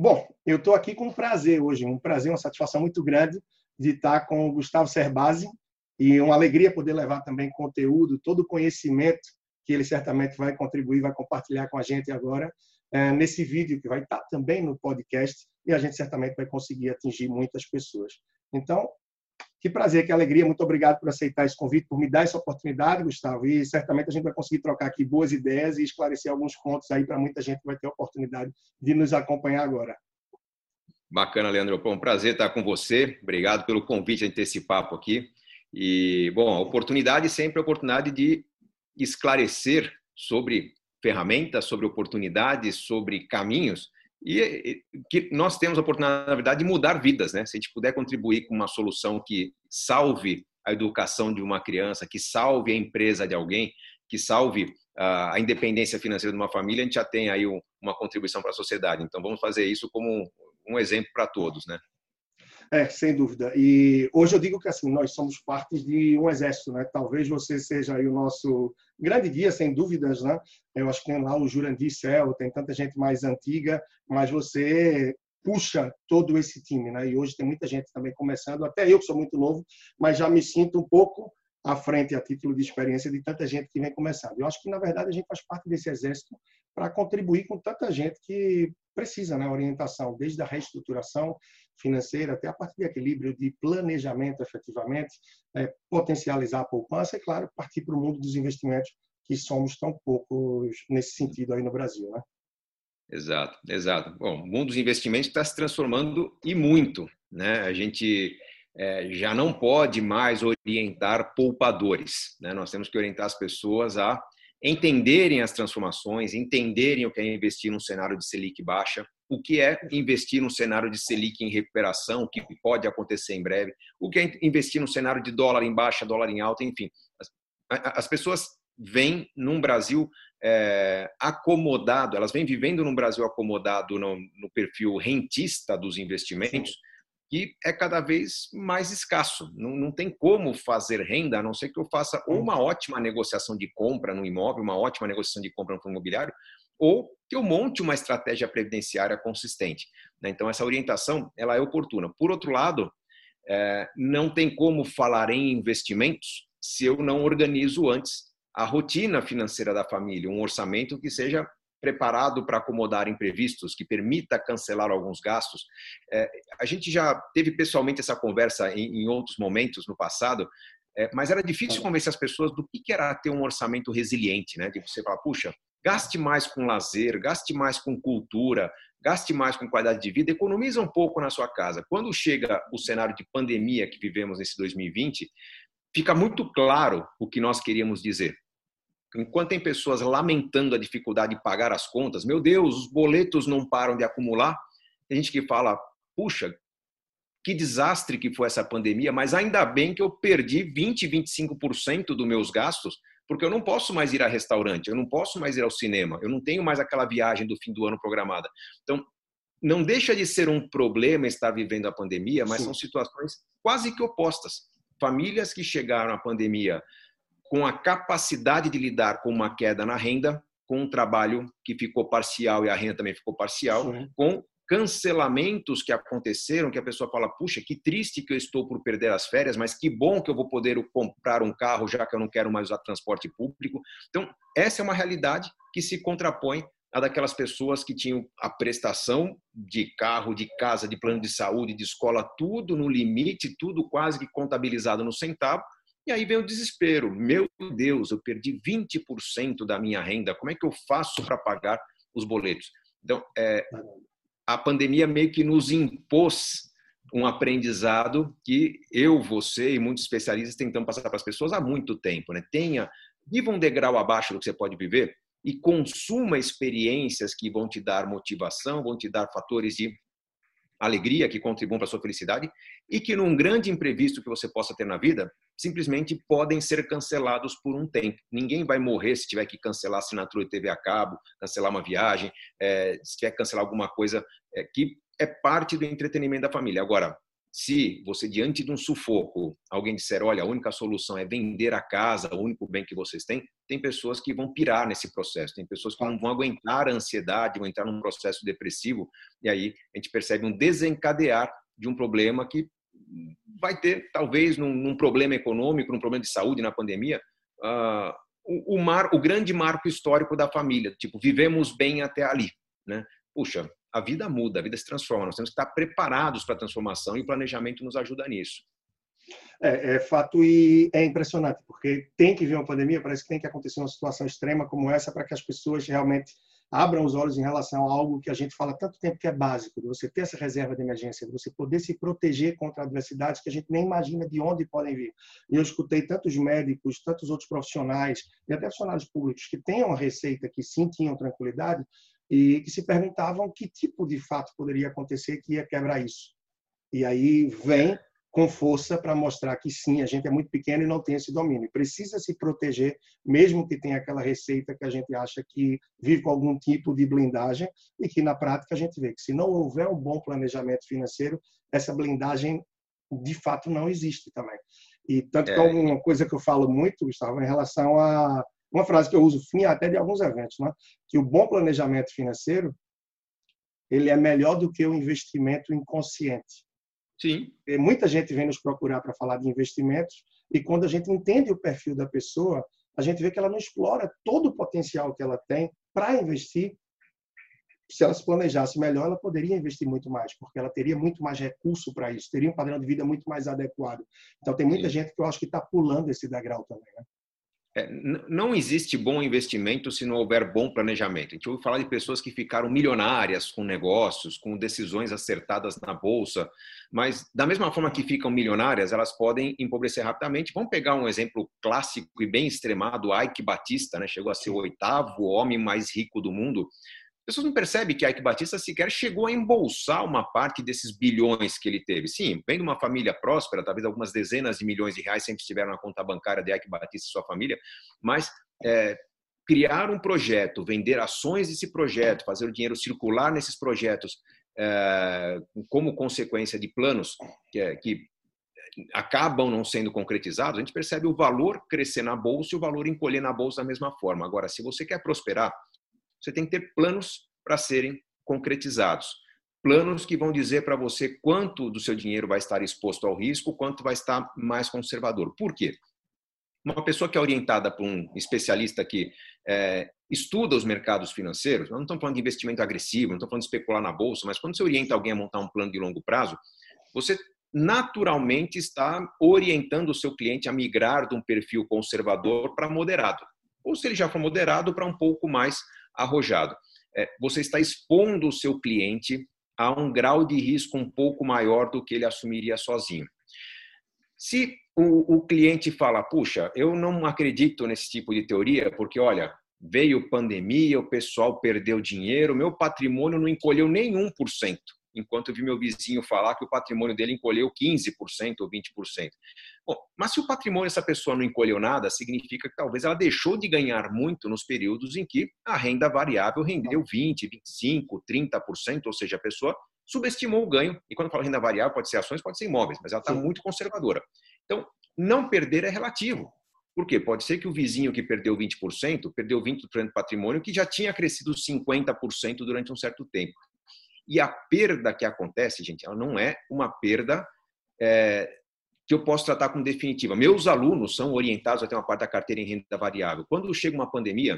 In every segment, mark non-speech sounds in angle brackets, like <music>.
Bom, eu estou aqui com um prazer hoje, um prazer, uma satisfação muito grande de estar com o Gustavo Cerbasi e uma alegria poder levar também conteúdo, todo o conhecimento que ele certamente vai contribuir, vai compartilhar com a gente agora é, nesse vídeo que vai estar também no podcast e a gente certamente vai conseguir atingir muitas pessoas. Então, que prazer, que alegria. Muito obrigado por aceitar esse convite, por me dar essa oportunidade, Gustavo. E certamente a gente vai conseguir trocar aqui boas ideias e esclarecer alguns pontos aí para muita gente que vai ter a oportunidade de nos acompanhar agora. Bacana, Leandro. Bom, um prazer estar com você. Obrigado pelo convite a ter esse papo aqui. E, bom, a oportunidade sempre a oportunidade de esclarecer sobre ferramentas, sobre oportunidades, sobre caminhos e que nós temos a oportunidade, na verdade, de mudar vidas, né? Se a gente puder contribuir com uma solução que salve a educação de uma criança, que salve a empresa de alguém, que salve a independência financeira de uma família, a gente já tem aí uma contribuição para a sociedade. Então, vamos fazer isso como um exemplo para todos, né? É, sem dúvida. E hoje eu digo que assim, nós somos parte de um exército, né? Talvez você seja o nosso grande guia, sem dúvidas, né? Eu acho que tem lá o Jurandir Cel, tem tanta gente mais antiga, mas você puxa todo esse time, né? E hoje tem muita gente também começando, até eu que sou muito novo, mas já me sinto um pouco à frente a título de experiência de tanta gente que vem começando. Eu acho que na verdade a gente faz parte desse exército para contribuir com tanta gente que precisa, né, orientação, desde a reestruturação financeira até a parte de equilíbrio, de planejamento efetivamente, é, potencializar a poupança e, claro, partir para o mundo dos investimentos, que somos tão poucos nesse sentido aí no Brasil, né? Exato, exato. Bom, o mundo dos investimentos está se transformando e muito, né? A gente é, já não pode mais orientar poupadores, né? Nós temos que orientar as pessoas a entenderem as transformações, entenderem o que é investir num cenário de Selic baixa, o que é investir num cenário de Selic em recuperação, que pode acontecer em breve, o que é investir num cenário de dólar em baixa, dólar em alta, enfim. As, as pessoas vêm num Brasil é, acomodado, elas vêm vivendo num Brasil acomodado no, no perfil rentista dos investimentos, que é cada vez mais escasso. Não, não tem como fazer renda, a não ser que eu faça ou uma ótima negociação de compra no imóvel, uma ótima negociação de compra no fundo imobiliário, ou que eu monte uma estratégia previdenciária consistente. Né? Então, essa orientação ela é oportuna. Por outro lado, é, não tem como falar em investimentos se eu não organizo antes a rotina financeira da família, um orçamento que seja preparado para acomodar imprevistos, que permita cancelar alguns gastos. É, a gente já teve pessoalmente essa conversa em, em outros momentos no passado, é, mas era difícil convencer as pessoas do que era ter um orçamento resiliente, né? De você falar, puxa, gaste mais com lazer, gaste mais com cultura, gaste mais com qualidade de vida, economiza um pouco na sua casa. Quando chega o cenário de pandemia que vivemos nesse 2020, fica muito claro o que nós queríamos dizer enquanto tem pessoas lamentando a dificuldade de pagar as contas, meu Deus, os boletos não param de acumular. Tem gente que fala, puxa, que desastre que foi essa pandemia, mas ainda bem que eu perdi 20, 25% dos meus gastos, porque eu não posso mais ir a restaurante, eu não posso mais ir ao cinema, eu não tenho mais aquela viagem do fim do ano programada. Então, não deixa de ser um problema estar vivendo a pandemia, mas Sim. são situações quase que opostas. Famílias que chegaram à pandemia com a capacidade de lidar com uma queda na renda, com um trabalho que ficou parcial e a renda também ficou parcial, Sim. com cancelamentos que aconteceram, que a pessoa fala, puxa, que triste que eu estou por perder as férias, mas que bom que eu vou poder comprar um carro já que eu não quero mais usar transporte público. Então, essa é uma realidade que se contrapõe a daquelas pessoas que tinham a prestação de carro, de casa, de plano de saúde, de escola, tudo no limite, tudo quase que contabilizado no centavo, e aí vem o desespero. Meu Deus, eu perdi 20% da minha renda. Como é que eu faço para pagar os boletos? Então, é, a pandemia meio que nos impôs um aprendizado que eu, você e muitos especialistas tentamos passar para as pessoas há muito tempo. Né? Tenha, viva um degrau abaixo do que você pode viver e consuma experiências que vão te dar motivação, vão te dar fatores de alegria que contribuam para a sua felicidade e que num grande imprevisto que você possa ter na vida, simplesmente podem ser cancelados por um tempo. Ninguém vai morrer se tiver que cancelar assinatura de TV a cabo, cancelar uma viagem, é, se tiver que cancelar alguma coisa é, que é parte do entretenimento da família. Agora, Se você, diante de um sufoco, alguém disser, olha, a única solução é vender a casa, o único bem que vocês têm, tem pessoas que vão pirar nesse processo, tem pessoas que não vão aguentar a ansiedade, vão entrar num processo depressivo, e aí a gente percebe um desencadear de um problema que vai ter, talvez, num, num problema econômico, num problema de saúde na pandemia, uh, o, o, mar, o grande marco histórico da família. Tipo, vivemos bem até ali. Né? Puxa, a vida muda, a vida se transforma. Nós temos que estar preparados para a transformação e o planejamento nos ajuda nisso. É, é, fato e é impressionante, porque tem que vir uma pandemia, parece que tem que acontecer uma situação extrema como essa para que as pessoas realmente abram os olhos em relação a algo que a gente fala tanto tempo que é básico, de você ter essa reserva de emergência, de você poder se proteger contra adversidades que a gente nem imagina de onde podem vir. E eu escutei tantos médicos, tantos outros profissionais e até funcionários públicos que têm uma receita que sim tinham tranquilidade e que se perguntavam que tipo de fato poderia acontecer que ia quebrar isso. E aí vem com força para mostrar que sim, a gente é muito pequeno e não tem esse domínio. Precisa se proteger, mesmo que tenha aquela receita que a gente acha que vive com algum tipo de blindagem e que na prática a gente vê que se não houver um bom planejamento financeiro, essa blindagem de fato não existe também. E tanto é. que é uma coisa que eu falo muito, Gustavo, em relação a uma frase que eu uso fim até de alguns eventos, né? que o bom planejamento financeiro ele é melhor do que o investimento inconsciente. Sim. Muita gente vem nos procurar para falar de investimentos e quando a gente entende o perfil da pessoa, a gente vê que ela não explora todo o potencial que ela tem para investir. Se ela se planejasse melhor, ela poderia investir muito mais, porque ela teria muito mais recurso para isso, teria um padrão de vida muito mais adequado. Então, tem muita Sim. gente que eu acho que está pulando esse degrau também. Né? É, não existe bom investimento se não houver bom planejamento. A gente ouve falar de pessoas que ficaram milionárias com negócios, com decisões acertadas na bolsa, mas da mesma forma que ficam milionárias, elas podem empobrecer rapidamente. Vamos pegar um exemplo clássico e bem extremado, Ike Batista, né? chegou a ser o oitavo homem mais rico do mundo pessoas não percebem que Ike Batista sequer chegou a embolsar uma parte desses bilhões que ele teve. Sim, vem de uma família próspera, talvez algumas dezenas de milhões de reais sempre estiveram na conta bancária de Ike Batista e sua família, mas é, criar um projeto, vender ações desse projeto, fazer o dinheiro circular nesses projetos é, como consequência de planos que, é, que acabam não sendo concretizados, a gente percebe o valor crescer na bolsa e o valor encolher na bolsa da mesma forma. Agora, se você quer prosperar, você tem que ter planos para serem concretizados. Planos que vão dizer para você quanto do seu dinheiro vai estar exposto ao risco, quanto vai estar mais conservador. Por quê? Uma pessoa que é orientada por um especialista que é, estuda os mercados financeiros, não estamos falando de investimento agressivo, não estamos falando de especular na bolsa, mas quando você orienta alguém a montar um plano de longo prazo, você naturalmente está orientando o seu cliente a migrar de um perfil conservador para moderado. Ou se ele já for moderado, para um pouco mais arrojado. É, você está expondo o seu cliente a um grau de risco um pouco maior do que ele assumiria sozinho. Se o, o cliente fala, puxa, eu não acredito nesse tipo de teoria, porque olha, veio pandemia, o pessoal perdeu dinheiro, meu patrimônio não encolheu nem 1% enquanto eu vi meu vizinho falar que o patrimônio dele encolheu 15% ou 20%. Bom, mas se o patrimônio dessa pessoa não encolheu nada, significa que talvez ela deixou de ganhar muito nos períodos em que a renda variável rendeu 20, 25, 30%, ou seja, a pessoa subestimou o ganho. E quando eu falo renda variável, pode ser ações, pode ser imóveis, mas ela está muito conservadora. Então, não perder é relativo. Por quê? Pode ser que o vizinho que perdeu 20%, perdeu 20% do patrimônio que já tinha crescido 50% durante um certo tempo. E a perda que acontece, gente, ela não é uma perda é, que eu posso tratar como definitiva. Meus alunos são orientados a ter uma parte da carteira em renda variável. Quando chega uma pandemia,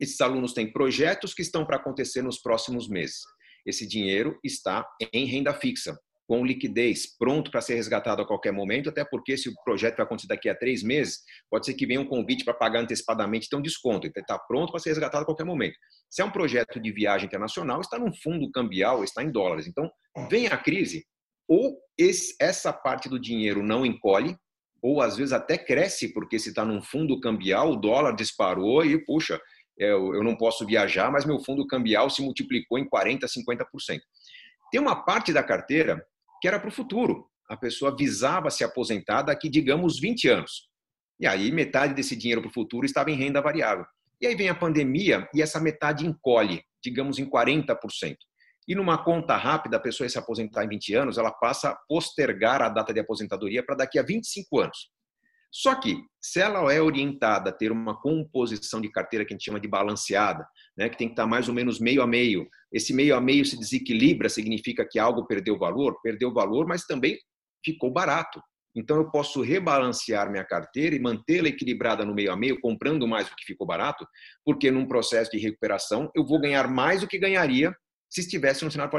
esses alunos têm projetos que estão para acontecer nos próximos meses. Esse dinheiro está em renda fixa com liquidez, pronto para ser resgatado a qualquer momento, até porque se o projeto vai acontecer daqui a três meses, pode ser que venha um convite para pagar antecipadamente, então desconto, então está pronto para ser resgatado a qualquer momento. Se é um projeto de viagem internacional, está num fundo cambial, está em dólares. Então, vem a crise, ou esse, essa parte do dinheiro não encolhe, ou às vezes até cresce, porque se está num fundo cambial, o dólar disparou e, puxa, eu, eu não posso viajar, mas meu fundo cambial se multiplicou em 40%, 50%. Tem uma parte da carteira que era para o futuro. A pessoa visava se aposentar daqui, digamos, 20 anos. E aí metade desse dinheiro para o futuro estava em renda variável. E aí vem a pandemia e essa metade encolhe, digamos, em 40%. E numa conta rápida, a pessoa ia se aposentar em 20 anos, ela passa a postergar a data de aposentadoria para daqui a 25 anos. Só que, se ela é orientada a ter uma composição de carteira que a gente chama de balanceada, né, que tem que estar mais ou menos meio a meio, esse meio a meio se desequilibra, significa que algo perdeu valor, perdeu valor, mas também ficou barato. Então, eu posso rebalancear minha carteira e mantê-la equilibrada no meio a meio, comprando mais do que ficou barato, porque num processo de recuperação eu vou ganhar mais do que ganharia se estivesse no cenário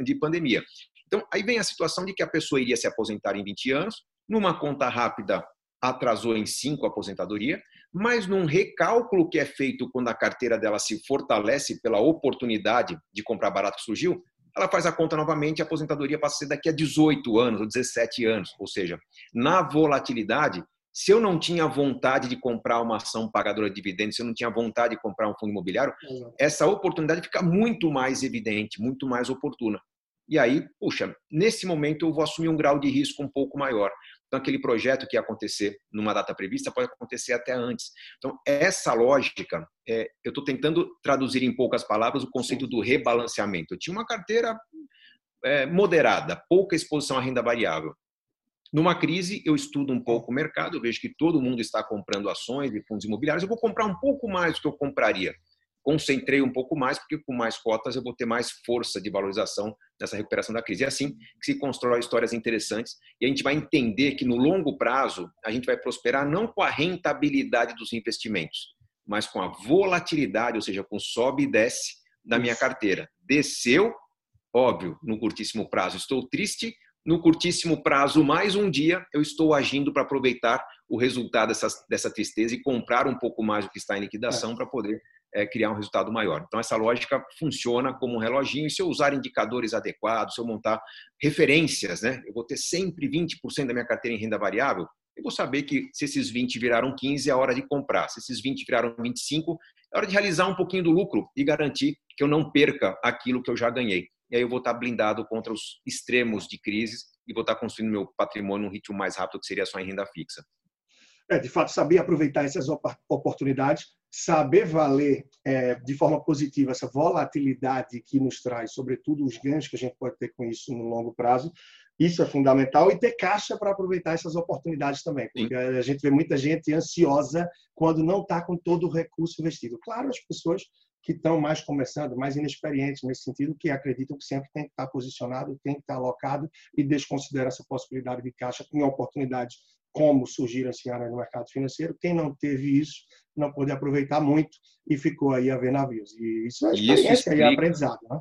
de pandemia. Então, aí vem a situação de que a pessoa iria se aposentar em 20 anos, numa conta rápida atrasou em 5 a aposentadoria, mas num recálculo que é feito quando a carteira dela se fortalece pela oportunidade de comprar barato que surgiu, ela faz a conta novamente e a aposentadoria passa a ser daqui a 18 anos ou 17 anos. Ou seja, na volatilidade, se eu não tinha vontade de comprar uma ação pagadora de dividendos, se eu não tinha vontade de comprar um fundo imobiliário, essa oportunidade fica muito mais evidente, muito mais oportuna. E aí, puxa, nesse momento eu vou assumir um grau de risco um pouco maior. Então, aquele projeto que ia acontecer numa data prevista pode acontecer até antes. Então, essa lógica, é, eu estou tentando traduzir em poucas palavras o conceito do rebalanceamento. Eu tinha uma carteira é, moderada, pouca exposição à renda variável. Numa crise, eu estudo um pouco o mercado, eu vejo que todo mundo está comprando ações e fundos imobiliários, eu vou comprar um pouco mais do que eu compraria. Concentrei um pouco mais, porque com mais cotas eu vou ter mais força de valorização nessa recuperação da crise. É assim que se constrói histórias interessantes e a gente vai entender que no longo prazo a gente vai prosperar não com a rentabilidade dos investimentos, mas com a volatilidade, ou seja, com sobe e desce da minha carteira. Desceu, óbvio, no curtíssimo prazo estou triste, no curtíssimo prazo, mais um dia, eu estou agindo para aproveitar o resultado dessa, dessa tristeza e comprar um pouco mais do que está em liquidação é. para poder é, criar um resultado maior. Então, essa lógica funciona como um reloginho. E se eu usar indicadores adequados, se eu montar referências, né, eu vou ter sempre 20% da minha carteira em renda variável, eu vou saber que se esses 20 viraram 15, é hora de comprar. Se esses 20 viraram 25, é hora de realizar um pouquinho do lucro e garantir que eu não perca aquilo que eu já ganhei e aí eu vou estar blindado contra os extremos de crises e vou estar construindo meu patrimônio num ritmo mais rápido que seria só em renda fixa. É, de fato, saber aproveitar essas oportunidades, saber valer é, de forma positiva essa volatilidade que nos traz, sobretudo os ganhos que a gente pode ter com isso no longo prazo, isso é fundamental e ter caixa para aproveitar essas oportunidades também, porque Sim. a gente vê muita gente ansiosa quando não está com todo o recurso investido. Claro, as pessoas que estão mais começando, mais inexperientes nesse sentido, que acreditam que sempre tem que estar posicionado, tem que estar alocado e desconsidera essa possibilidade de caixa em oportunidades como surgiram esse ano no mercado financeiro. Quem não teve isso não pôde aproveitar muito e ficou aí a ver navios. E isso é experiência isso explica, e aprendizado. Né?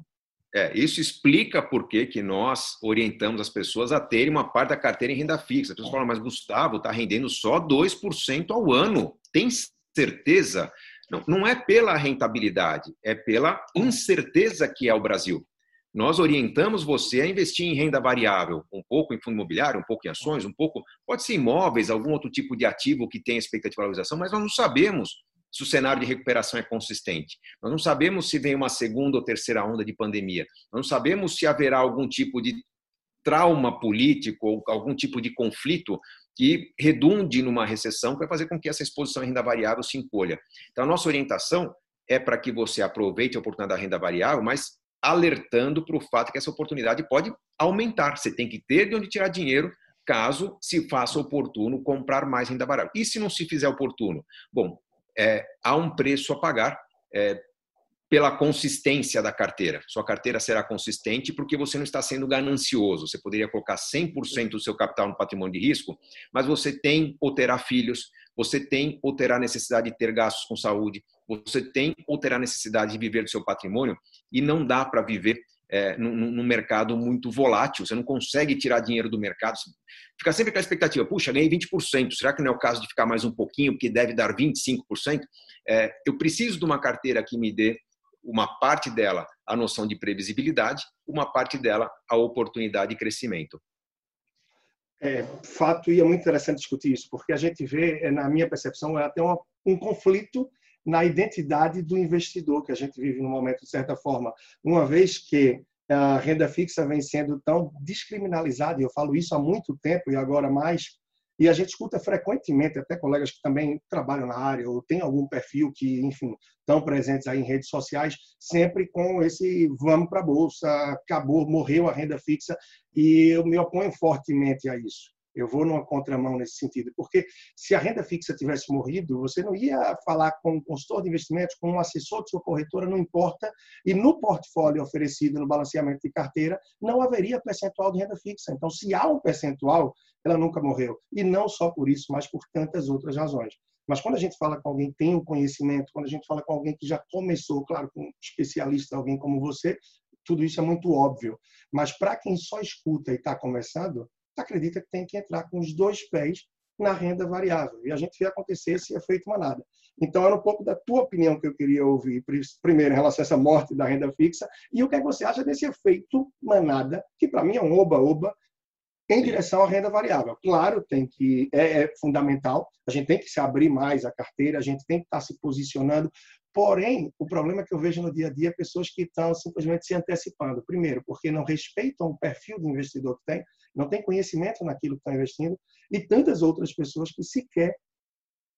É, isso explica por que, que nós orientamos as pessoas a terem uma parte da carteira em renda fixa. As pessoas falam, mas Gustavo, está rendendo só 2% ao ano. Tem certeza? Não, não é pela rentabilidade, é pela incerteza que é o Brasil. Nós orientamos você a investir em renda variável, um pouco em fundo imobiliário, um pouco em ações, um pouco, pode ser imóveis, algum outro tipo de ativo que tem expectativa de valorização, mas nós não sabemos se o cenário de recuperação é consistente. Nós não sabemos se vem uma segunda ou terceira onda de pandemia. Nós não sabemos se haverá algum tipo de trauma político ou algum tipo de conflito que redunde numa recessão, que vai fazer com que essa exposição em renda variável se encolha. Então, a nossa orientação é para que você aproveite a oportunidade da renda variável, mas alertando para o fato que essa oportunidade pode aumentar. Você tem que ter de onde tirar dinheiro caso se faça oportuno comprar mais renda variável. E se não se fizer oportuno? Bom, é, há um preço a pagar. É, pela consistência da carteira. Sua carteira será consistente porque você não está sendo ganancioso. Você poderia colocar 100% do seu capital no patrimônio de risco, mas você tem ou terá filhos, você tem ou terá necessidade de ter gastos com saúde, você tem ou terá necessidade de viver do seu patrimônio e não dá para viver é, num, num, mercado muito volátil, você não consegue tirar dinheiro do mercado. Fica sempre com a expectativa, puxa, ganhei 20%, será que não é o caso de ficar mais um pouquinho, porque deve dar 25%? É, eu preciso de uma carteira que me dê uma parte dela a noção de previsibilidade, uma parte dela a oportunidade de crescimento. É, fato, e é muito interessante discutir isso, porque a gente vê, na minha percepção, é até um conflito na identidade do investidor que a gente vive no momento, de certa forma. Uma vez que a renda fixa vem sendo tão descriminalizada, e eu falo isso há muito tempo e agora mais E a gente escuta frequentemente, até colegas que também trabalham na área ou têm algum perfil que, enfim, estão presentes aí em redes sociais, sempre com esse vamos para a bolsa, acabou, morreu a renda fixa, e eu me oponho fortemente a isso. Eu vou numa contramão nesse sentido, porque se a renda fixa tivesse morrido, você não ia falar com um consultor de investimentos, com um assessor de sua corretora, não importa, e no portfólio oferecido no balanceamento de carteira, não haveria percentual de renda fixa. Então, se há um percentual, ela nunca morreu. E não só por isso, mas por tantas outras razões. Mas quando a gente fala com alguém que tem um conhecimento, quando a gente fala com alguém que já começou, claro, com um especialista, alguém como você, tudo isso é muito óbvio. Mas para quem só escuta e está começando, acredita que tem que entrar com os dois pés na renda variável. E a gente vê acontecer esse efeito manada. Então, era um pouco da tua opinião que eu queria ouvir, primeiro, em relação a essa morte da renda fixa, e o que, é que você acha desse efeito manada, que para mim é um oba-oba, em direção à renda variável. Claro, tem que é, é, fundamental, a gente tem que se abrir mais a carteira, a gente tem que estar se posicionando. Porém, o problema que eu vejo no dia a dia é pessoas que estão simplesmente se antecipando. Primeiro, porque não respeitam o perfil do investidor que tem, não tem conhecimento naquilo que está investindo, e tantas outras pessoas que sequer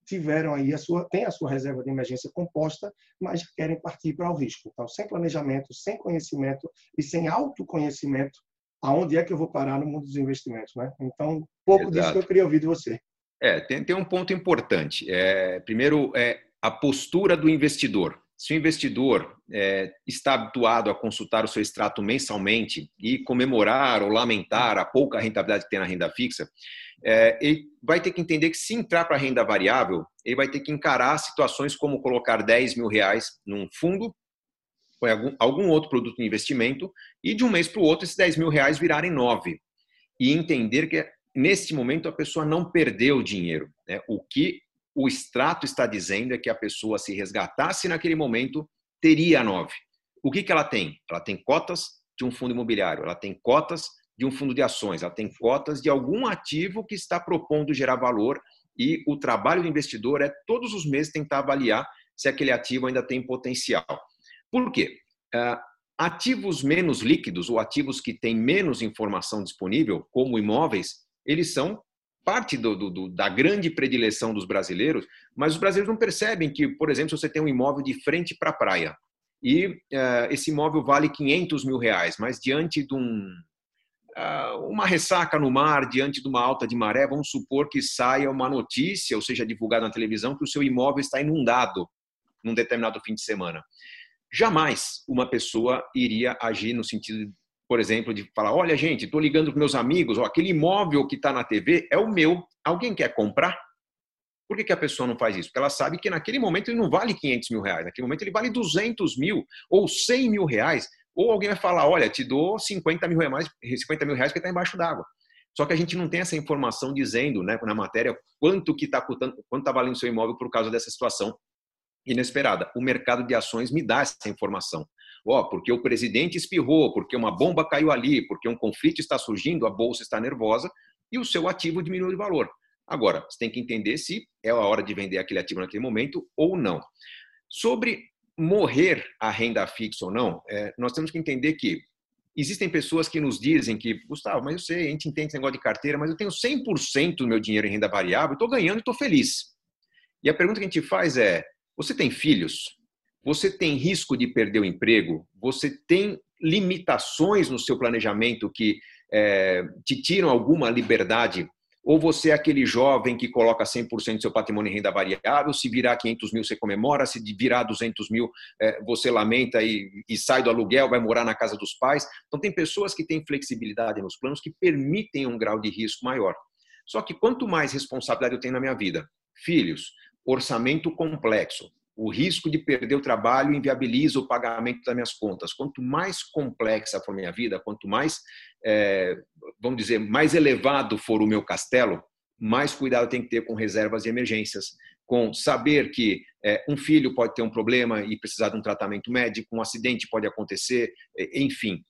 tiveram aí a sua tem a sua reserva de emergência composta, mas querem partir para o risco. Então, sem planejamento, sem conhecimento e sem autoconhecimento, aonde é que eu vou parar no mundo dos investimentos, né? Então, pouco Exato. disso que eu queria ouvir de você. É, tem, tem um ponto importante. É, primeiro, é a postura do investidor. Se o investidor é, está habituado a consultar o seu extrato mensalmente e comemorar ou lamentar a pouca rentabilidade que tem na renda fixa, é, ele vai ter que entender que se entrar para a renda variável, ele vai ter que encarar situações como colocar 10 mil reais num fundo ou algum, algum outro produto de investimento e de um mês para o outro esses 10 mil reais virarem 9. E entender que neste momento a pessoa não perdeu dinheiro. Né? O que o extrato está dizendo é que a pessoa, se resgatasse naquele momento, teria nove. O que, que ela tem? Ela tem cotas de um fundo imobiliário, ela tem cotas de um fundo de ações, ela tem cotas de algum ativo que está propondo gerar valor e o trabalho do investidor é todos os meses tentar avaliar se aquele ativo ainda tem potencial. Por quê? Uh, ativos menos líquidos ou ativos que têm menos informação disponível, como imóveis, eles são parte do, do, da grande predileção dos brasileiros, mas os brasileiros não percebem que, por exemplo, se você tem um imóvel de frente para a praia e uh, esse imóvel vale 500 mil reais, mas diante de um, uh, uma ressaca no mar, diante de uma alta de maré, vamos supor que saia uma notícia, ou seja, divulgada na televisão, que o seu imóvel está inundado num determinado fim de semana. Jamais uma pessoa iria agir no sentido por exemplo, de falar: olha, gente, estou ligando para meus amigos, ó, aquele imóvel que está na TV é o meu, alguém quer comprar? Por que, que, a pessoa não faz isso? Porque ela sabe que naquele momento ele não vale 500 mil reais, naquele momento ele vale 200 mil ou 100 mil reais. Ou alguém vai falar: olha, te dou 50 mil reais, 50 mil reais que está embaixo d'água. Só que a gente não tem essa informação dizendo né, na matéria quanto que está quanto está valendo o seu imóvel por causa dessa situação inesperada. O mercado de ações me dá essa informação. Ó, oh, porque o presidente espirrou, porque uma bomba caiu ali, porque um conflito está surgindo, a bolsa está nervosa e o seu ativo diminuiu de valor. Agora, você tem que entender se é a hora de vender aquele ativo naquele momento ou não. Sobre morrer a renda fixa ou não, é, nós temos que entender que existem pessoas que nos dizem que, Gustavo, mas eu sei, a gente entende esse negócio de carteira, mas eu tenho 100% do meu dinheiro em renda variável, estou ganhando e estou feliz. E a pergunta que a gente faz é: você tem filhos? Você tem risco de perder o emprego? Você tem limitações no seu planejamento que é, te tiram alguma liberdade? Ou você é aquele jovem que coloca 100% do seu patrimônio em renda variável, se virar 500 mil você comemora, se virar 200 mil é, você lamenta e, e sai do aluguel, vai morar na casa dos pais. Então tem pessoas que têm flexibilidade nos planos que permitem um grau de risco maior. Só que quanto mais responsabilidade eu tenho na minha vida, filhos, orçamento complexo, o risco de perder o trabalho inviabiliza o pagamento das minhas contas. Quanto mais complexa for minha vida, quanto mais, é, vamos dizer, mais elevado for o meu castelo, mais cuidado tenho que ter com reservas de emergências, com saber que é, um filho pode ter um problema e precisar de um tratamento médico, um acidente pode acontecer, enfim,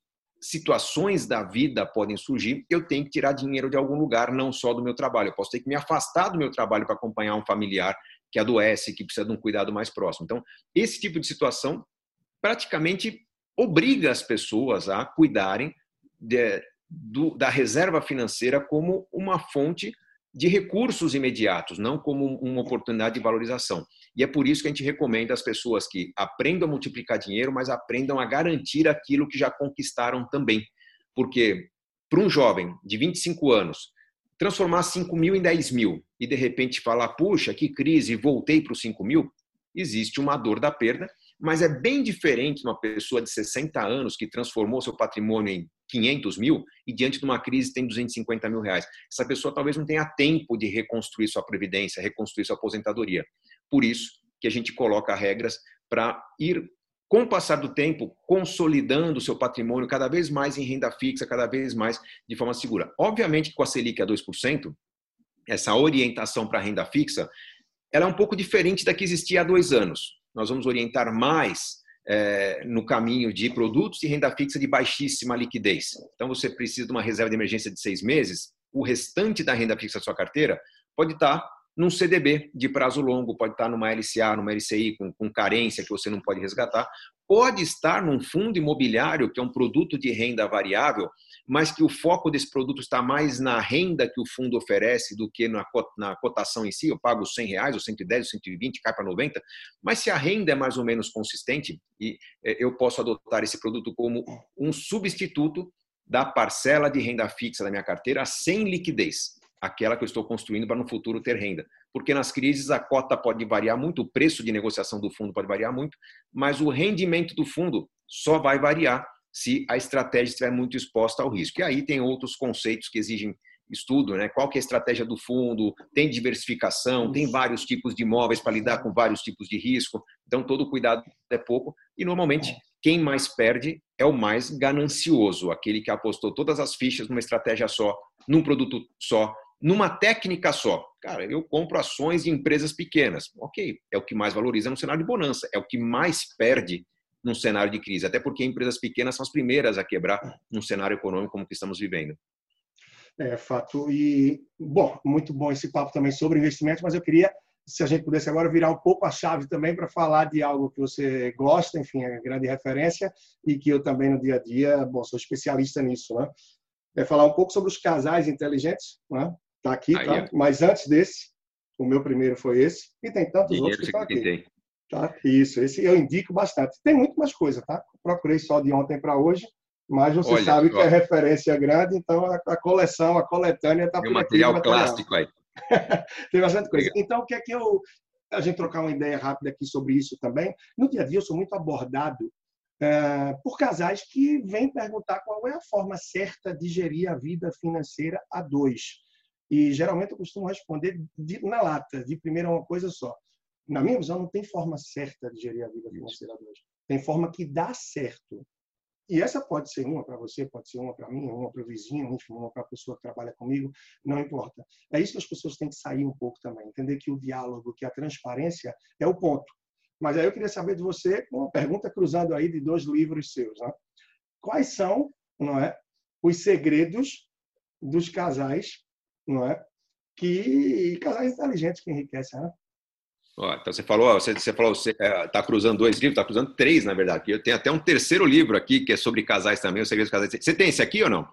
situações da vida podem surgir, eu tenho que tirar dinheiro de algum lugar, não só do meu trabalho. Eu posso ter que me afastar do meu trabalho para acompanhar um familiar que adoece, que precisa de um cuidado mais próximo. Então, esse tipo de situação praticamente obriga as pessoas a cuidarem de, do, da reserva financeira como uma fonte de recursos imediatos, não como uma oportunidade de valorização. E é por isso que a gente recomenda às pessoas que aprendam a multiplicar dinheiro, mas aprendam a garantir aquilo que já conquistaram também. Porque para um jovem de 25 anos, transformar 5 mil em 10 mil e de repente falar, puxa, que crise, voltei para os 5 mil, existe uma dor da perda, mas é bem diferente uma pessoa de 60 anos que transformou seu patrimônio em 500 mil e diante de uma crise tem 250 mil reais. Essa pessoa talvez não tenha tempo de reconstruir sua previdência, reconstruir sua aposentadoria. Por isso que a gente coloca regras para ir, com o passar do tempo, consolidando o seu patrimônio cada vez mais em renda fixa, cada vez mais de forma segura. Obviamente que com a Selic a 2%, essa orientação para renda fixa, ela é um pouco diferente da que existia há dois anos. Nós vamos orientar mais é, no caminho de produtos de renda fixa de baixíssima liquidez. Então, você precisa de uma reserva de emergência de seis meses, o restante da renda fixa da sua carteira pode estar num CDB de prazo longo, pode estar numa LCA, numa LCI com, com, carência que você não pode resgatar, pode estar num fundo imobiliário, que é um produto de renda variável, mas que o foco desse produto está mais na renda que o fundo oferece do que na, na cotação em si. Eu pago 100 reais, ou 110, ou 120, cai para 90. Mas se a renda é mais ou menos consistente, e é, eu posso adotar esse produto como um substituto da parcela de renda fixa da minha carteira sem liquidez aquela que eu estou construindo para no futuro ter renda. Porque nas crises a cota pode variar muito, o preço de negociação do fundo pode variar muito, mas o rendimento do fundo só vai variar se a estratégia estiver muito exposta ao risco. E aí tem outros conceitos que exigem estudo, né? Qual que é a estratégia do fundo? Tem diversificação, tem vários tipos de imóveis para lidar com vários tipos de risco. Então todo cuidado é pouco e normalmente quem mais perde é o mais ganancioso, aquele que apostou todas as fichas numa estratégia só, num produto só, numa técnica só. Cara, eu compro ações de empresas pequenas. OK, é o que mais valoriza no cenário de bonança, é o que mais perde num cenário de crise, até porque empresas pequenas são as primeiras a quebrar num cenário econômico como que estamos vivendo. É fato. E, bom, muito bom esse papo também sobre investimentos, mas eu queria, se a gente pudesse agora virar um pouco a chave também para falar de algo que você gosta, enfim, é grande referência, e que eu também no dia a dia, bom, sou especialista nisso, né? É falar um pouco sobre os casais inteligentes, né? Tá aqui, tá? Mas antes desse, o meu primeiro foi esse, e tem tantos Dinheiro outros que estão aqui. Tem. Tá? Isso, esse eu indico bastante. Tem muito mais coisa, tá? Procurei só de ontem para hoje, mas você Olha, sabe que é referência grande, então a, a coleção, a coletânea está por material aqui. Material clássico aí. <laughs> Tem bastante coisa. Então, o que é que eu. A gente trocar uma ideia rápida aqui sobre isso também. No dia a dia, eu sou muito abordado é, por casais que vêm perguntar qual é a forma certa de gerir a vida financeira a dois. E geralmente eu costumo responder de, na lata, de primeira uma coisa só na minha visão, não tem forma certa de gerir a vida financeira hoje. Tem forma que dá certo. E essa pode ser uma para você, pode ser uma para mim, uma para o vizinho, enfim, uma para a pessoa que trabalha comigo, não importa. É isso que as pessoas têm que sair um pouco também, entender que o diálogo, que a transparência é o ponto. Mas aí eu queria saber de você, uma pergunta cruzada aí de dois livros seus, né? Quais são, não é, os segredos dos casais, não é, que casais inteligentes que enriquecem, né? Ó, então você falou, você, você falou, você está é, cruzando dois livros, está cruzando três, na verdade. Eu tenho até um terceiro livro aqui que é sobre casais também, os segredos dos casais. Você tem esse aqui ou não?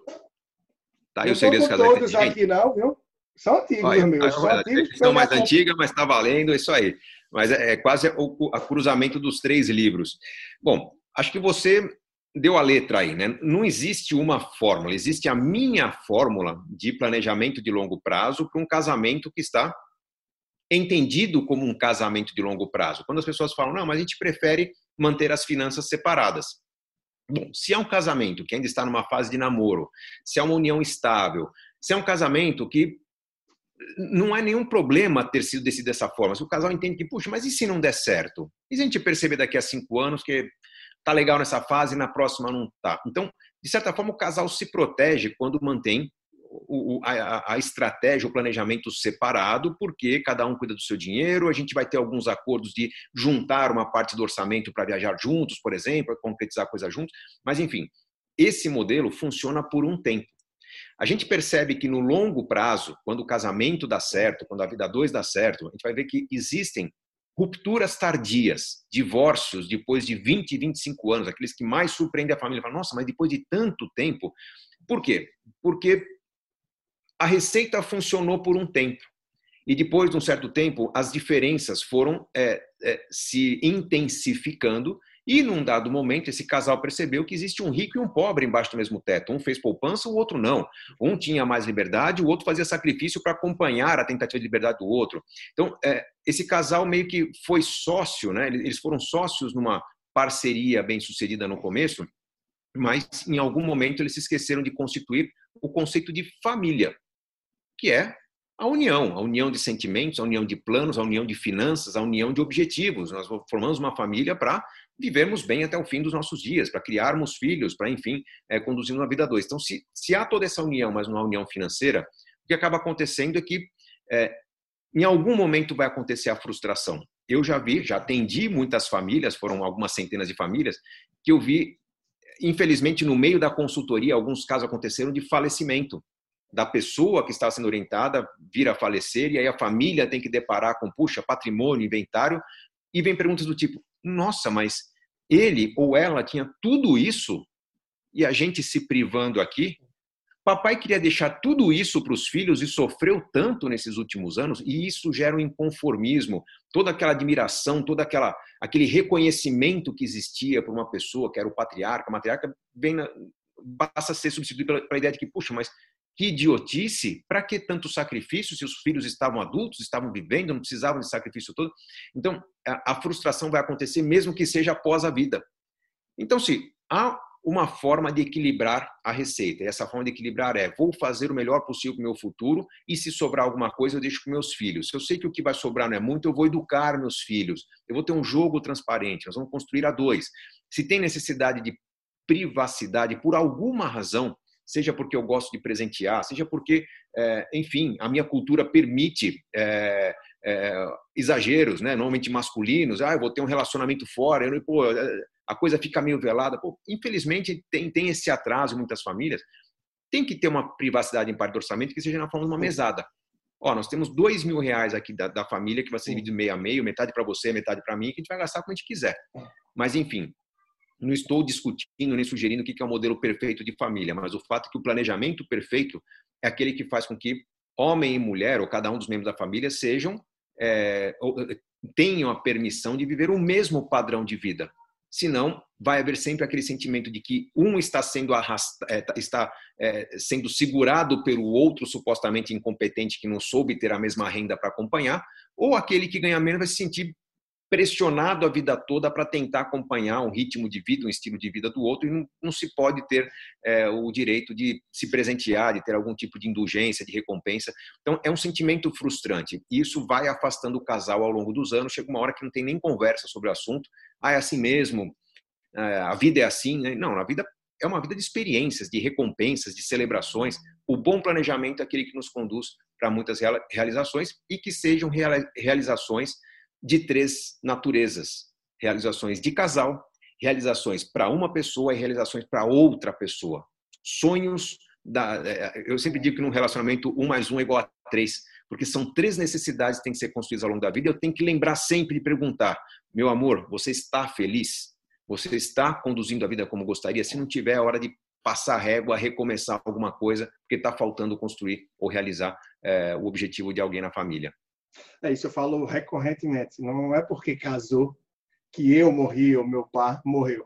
Tá aí os segredos dos casais. todos aqui não, viu? São antigos, Olha, meus. São antigos. São mais antigas, mas está valendo isso aí. Mas é, é quase o, o cruzamento dos três livros. Bom, acho que você deu a letra aí, né? Não existe uma fórmula, existe a minha fórmula de planejamento de longo prazo para um casamento que está entendido como um casamento de longo prazo. Quando as pessoas falam, não, mas a gente prefere manter as finanças separadas. Bom, se é um casamento que ainda está numa fase de namoro, se é uma união estável, se é um casamento que não é nenhum problema ter sido decidido dessa forma. Se o casal entende que, puxa, mas e se não der certo? E se a gente perceber daqui a cinco anos que tá legal nessa fase na próxima não tá? Então, de certa forma, o casal se protege quando mantém o, a, a, estratégia, o planejamento separado, porque cada um cuida do seu dinheiro, a gente vai ter alguns acordos de juntar uma parte do orçamento para viajar juntos, por exemplo, concretizar coisa juntos, mas enfim, esse modelo funciona por um tempo. A gente percebe que no longo prazo, quando o casamento dá certo, quando a vida dois dá certo, a gente vai ver que existem rupturas tardias, divórcios depois de 20, 25 anos, aqueles que mais surpreendem a família. Fala, nossa, mas depois de tanto tempo. Por quê? Porque a receita funcionou por um tempo. E depois de um certo tempo, as diferenças foram é, é, se intensificando e, num dado momento, esse casal percebeu que existe um rico e um pobre embaixo do mesmo teto. Um fez poupança, o outro não. Um tinha mais liberdade, o outro fazia sacrifício para acompanhar a tentativa de liberdade do outro. Então, é, esse casal meio que foi sócio, né? eles foram sócios numa parceria bem sucedida no começo, mas em algum momento eles se esqueceram de constituir o conceito de família, que é a união, a união de sentimentos, a união de planos, a união de finanças, a união de objetivos. Nós formamos uma família para vivermos bem até o fim dos nossos dias, para criarmos filhos, para, enfim, é, conduzirmos uma vida a dois. Então, se, se há toda essa união, mas uma união financeira, o que acaba acontecendo é que, é, em algum momento, vai acontecer a frustração. Eu já vi, já atendi muitas famílias, foram algumas centenas de famílias, que eu vi, infelizmente, no meio da consultoria, alguns casos aconteceram de falecimento da pessoa que estava sendo orientada vir a falecer, e aí a família tem que deparar com, puxa, patrimônio, inventário, e vem perguntas do tipo: nossa, mas ele ou ela tinha tudo isso e a gente se privando aqui? Papai queria deixar tudo isso para os filhos e sofreu tanto nesses últimos anos, e isso gera um inconformismo, toda aquela admiração, todo aquela, aquele reconhecimento que existia por uma pessoa que era o patriarca, a matriarca, vem na, passa a ser substituído pela, pela ideia de que, puxa, mas que idiotice! Para que tanto sacrifício se os filhos estavam adultos, estavam vivendo, não precisavam de sacrifício todo? Então, a, frustração vai acontecer mesmo que seja após a vida. Então, se há uma forma de equilibrar a receita, e essa forma de equilibrar é: vou fazer o melhor possível para o meu futuro, e se sobrar alguma coisa, eu deixo com meus filhos. Se eu sei que o que vai sobrar não é muito, eu vou educar meus filhos. Eu vou ter um jogo transparente, nós vamos construir a dois. Se tem necessidade de privacidade por alguma razão, seja porque eu gosto de presentear, seja porque, é, enfim, a minha cultura permite é, é, exageros, né? normalmente masculinos. Ah, eu vou ter um relacionamento fora, eu, pô, a coisa fica meio velada. Pô, infelizmente, tem, tem esse atraso em muitas famílias. Tem que ter uma privacidade em parte do orçamento que seja na forma de uma mesada. Ó, nós temos dois mil reais aqui da, da família que vai ser dividido meio a meio, metade para você, metade para mim, que a gente vai gastar como a gente quiser. Mas, enfim, não estou discutindo nem sugerindo o que é o modelo perfeito de família, mas o fato é que o planejamento perfeito é aquele que faz com que homem e mulher, ou cada um dos membros da família, sejam é, tenham a permissão de viver o mesmo padrão de vida. Senão, vai haver sempre aquele sentimento de que um está sendo arrasta, é, está é, sendo segurado pelo outro supostamente incompetente que não soube ter a mesma renda para acompanhar, ou aquele que ganha menos vai se sentir pressionado a vida toda para tentar acompanhar um ritmo de vida, um estilo de vida do outro, e não, não se pode ter é, o direito de se presentear, de ter algum tipo de indulgência, de recompensa. Então, é um sentimento frustrante. E isso vai afastando o casal ao longo dos anos. Chega uma hora que não tem nem conversa sobre o assunto. Ah, é assim mesmo? É, a vida é assim? Né? Não, a vida é uma vida de experiências, de recompensas, de celebrações. O bom planejamento é aquele que nos conduz para muitas realizações e que sejam realizações de três naturezas: realizações de casal, realizações para uma pessoa e realizações para outra pessoa. Sonhos da, é, eu sempre digo que num relacionamento um mais um é igual a três, porque são três necessidades que têm que ser construídas ao longo da vida. Eu tenho que lembrar sempre de perguntar: meu amor, você está feliz? Você está conduzindo a vida como gostaria? Se não tiver, é hora de passar régua, recomeçar alguma coisa, porque está faltando construir ou realizar é, o objetivo de alguém na família. É isso, eu falo recorrentemente. Não é porque casou que eu morri ou meu pai morreu.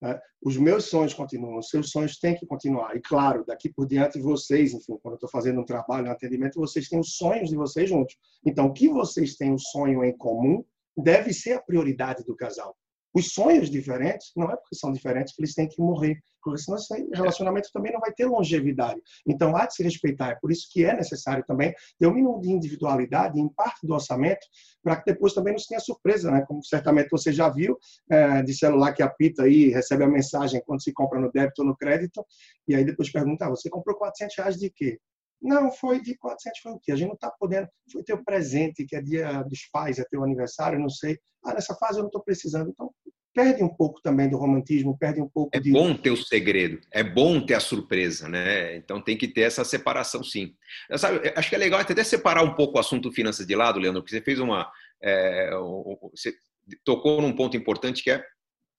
Né? Os meus sonhos continuam, os seus sonhos têm que continuar. E claro, daqui por diante vocês, enfim, quando eu estou fazendo um trabalho, um atendimento, vocês têm os sonhos de vocês juntos. Então, o que vocês têm um sonho em comum deve ser a prioridade do casal. Os sonhos diferentes, não é porque são diferentes que eles têm que morrer, porque senão esse relacionamento também não vai ter longevidade. Então, há de se respeitar. É por isso que é necessário também ter um mínimo de individualidade em parte do orçamento, para que depois também não se tenha surpresa, né? Como certamente você já viu, é, de celular que apita aí, recebe a mensagem quando se compra no débito ou no crédito, e aí depois pergunta, ah, você comprou 400 reais de quê? Não, foi de 400, foi o quê? A gente não está podendo. Foi teu presente, que é dia dos pais, é teu aniversário, não sei. Ah, nessa fase eu não estou precisando. Então, perde um pouco também do romantismo, perde um pouco é de... É bom ter o segredo, é bom ter a surpresa, né? Então tem que ter essa separação, sim. Sabe, acho que é legal até separar um pouco o assunto finanças de lado, Leandro, porque você fez uma... É, você tocou num ponto importante que é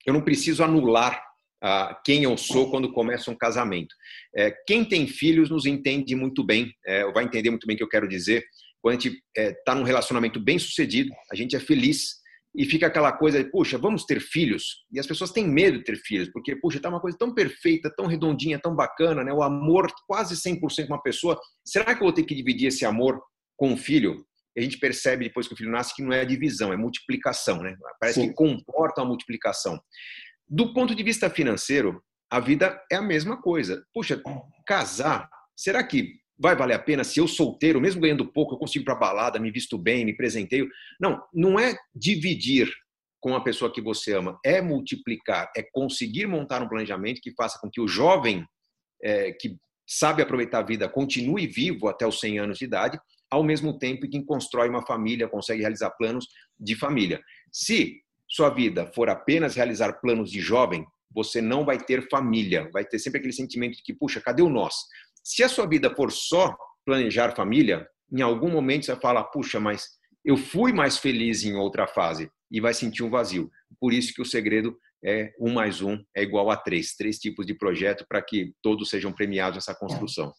eu não preciso anular a quem eu sou quando começa um casamento. É, quem tem filhos nos entende muito bem, é, vai entender muito bem o que eu quero dizer. Quando a gente está é, tá num relacionamento bem sucedido, a gente é feliz e fica aquela coisa de, puxa, vamos ter filhos? E as pessoas têm medo de ter filhos, porque, puxa, está uma coisa tão perfeita, tão redondinha, tão bacana, né? O amor quase 100% com uma pessoa. Será que eu vou ter que dividir esse amor com um filho? A gente percebe depois que o filho nasce que não é divisão, é multiplicação, né? Parece Sim. que comporta uma multiplicação. Do ponto de vista financeiro, a vida é a mesma coisa. Puxa, casar, será que vai valer a pena se eu solteiro, mesmo ganhando pouco, eu consigo ir para balada, me visto bem, me presenteio? Não, não é dividir com a pessoa que você ama, é multiplicar, é conseguir montar um planejamento que faça com que o jovem é, que sabe aproveitar a vida continue vivo até os 100 anos de idade, ao mesmo tempo que constrói uma família, consegue realizar planos de família. Se sua vida for apenas realizar planos de jovem, você não vai ter família, vai ter sempre aquele sentimento de que, puxa, cadê o nós? Se a sua vida for só planejar família, em algum momento você vai falar, puxa, mas eu fui mais feliz em outra fase e vai sentir um vazio. Por isso que o segredo é um mais um é igual a três, três tipos de projeto para que todos sejam premiados nessa construção.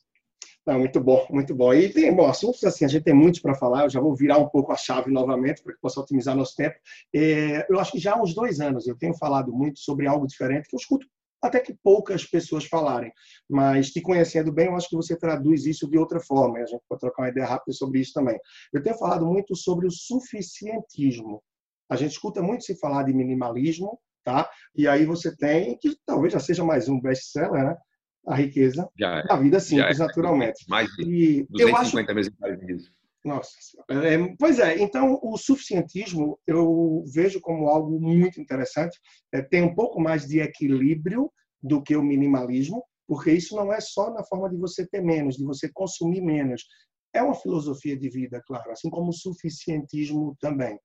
Não, muito bom, muito bom. E tem, bom, assuntos assim, a gente tem muitos para falar, eu já vou virar um pouco a chave novamente para que possa otimizar nosso tempo. É, eu acho que já há uns dois anos eu tenho falado muito sobre algo diferente que eu escuto até que poucas pessoas falarem, mas te conhecendo bem, eu acho que você traduz isso de outra forma, e a gente pode trocar uma ideia rápida sobre isso também. Eu tenho falado muito sobre o suficientismo. A gente escuta muito se falar de minimalismo, tá? E aí você tem, que talvez já seja mais um best-seller, né? A riqueza já, da vida simples, é, naturalmente. Mais de 250 exemplares disso. Nossa, é, pois é, então o suficientismo eu vejo como algo muito interessante. É, tem um pouco mais de equilíbrio do que o minimalismo, porque isso não é só na forma de você ter menos, de você consumir menos. É uma filosofia de vida, claro, assim como o suficientismo também.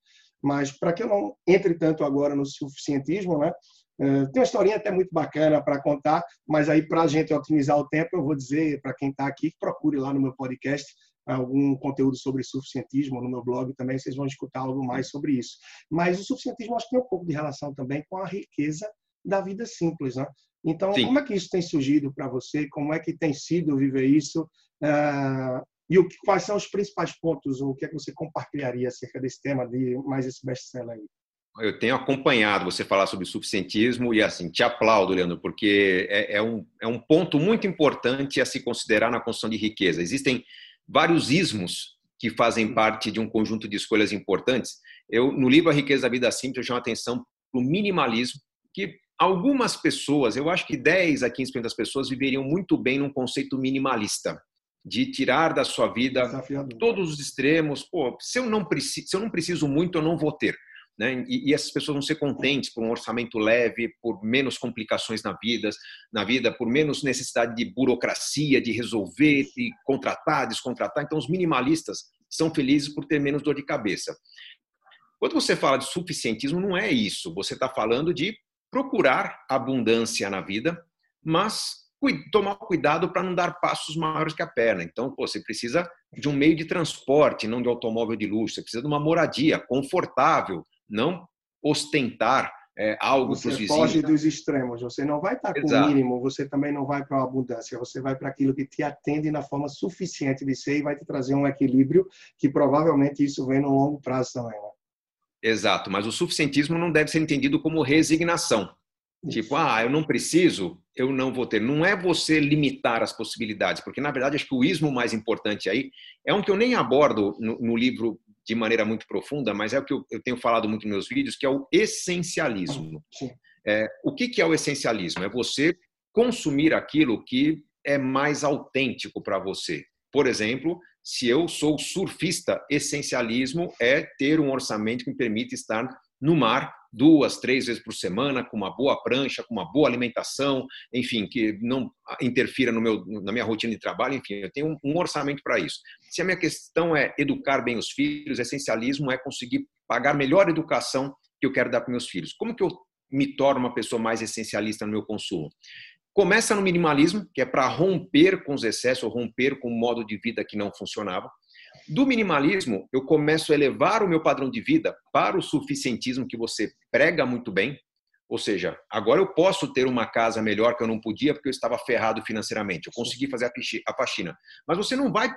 Mas para que eu não entre tanto agora no suficientismo, né? Eh, tem uma historinha até muito bacana para contar, mas aí para a gente otimizar o tempo, eu vou dizer para quem está aqui que procure lá no meu podcast algum conteúdo sobre suficientismo no meu blog também, vocês vão escutar algo mais sobre isso. Mas o suficientismo acho que tem um pouco de relação também com a riqueza da vida simples, né? Então, Sim. como é que isso tem surgido para você? Como é que tem sido viver isso? Uh, e o, quais são os principais pontos? O que é que você compartilharia acerca desse tema de mais esse best-seller aí? eu tenho acompanhado você falar sobre suficientismo e assim te aplaudo, Leandro, porque é, é, um, é um ponto muito importante a se considerar na construção de riqueza. Existem vários ismos que fazem parte de um conjunto de escolhas importantes. Eu no livro A Riqueza da Vida Simples eu chamo a atenção para o minimalismo, que algumas pessoas, eu acho que 10 a 15% das pessoas viveriam muito bem num conceito minimalista de tirar da sua vida todos os extremos. Pô, se eu não preciso, se eu não preciso muito, eu não vou ter. Né? E, e, essas pessoas vão ser contentes por um orçamento leve, por menos complicações na vida, na vida, por menos necessidade de burocracia, de resolver, de contratar, descontratar. Então, os minimalistas são felizes por ter menos dor de cabeça. Quando você fala de suficientismo, não é isso. Você está falando de procurar abundância na vida, mas tomar cuidado para não dar passos maiores que a perna. Então, pô, você precisa de um meio de transporte, não de automóvel de luxo. Você precisa de uma moradia confortável, não ostentar é, algo para os vizinhos. Você foge dos extremos. Você não vai estar com o mínimo, você também não vai para a abundância. Você vai para aquilo que te atende na forma suficiente de ser e vai te trazer um equilíbrio que provavelmente isso vem no longo prazo também. Né? Exato, mas o suficientismo não deve ser entendido como resignação. Tipo, ah, eu não preciso, eu não vou ter. Não é você limitar as possibilidades, porque na verdade acho que o ismo mais importante aí é um que eu nem abordo no, no livro de maneira muito profunda, mas é o que eu, eu tenho falado muito nos meus vídeos, que é o essencialismo. É, o que, que é o essencialismo? É você consumir aquilo que é mais autêntico para você. Por exemplo, se eu sou surfista, essencialismo é ter um orçamento que me permita estar no mar duas, três vezes por semana, com uma boa prancha, com uma boa alimentação, enfim, que não interfira no meu, na minha rotina de trabalho, enfim, eu tenho um, orçamento para isso. Se a minha questão é educar bem os filhos, essencialismo é conseguir pagar melhor educação que eu quero dar para meus filhos. Como que eu me torno uma pessoa mais essencialista no meu consumo? Começa no minimalismo, que é para romper com os excessos, romper com o modo de vida que não funcionava. Do minimalismo, eu começo a elevar o meu padrão de vida para o suficientismo que você prega muito bem. Ou seja, agora eu posso ter uma casa melhor que eu não podia porque eu estava ferrado financeiramente. Eu consegui fazer a faxina. Mas você não vai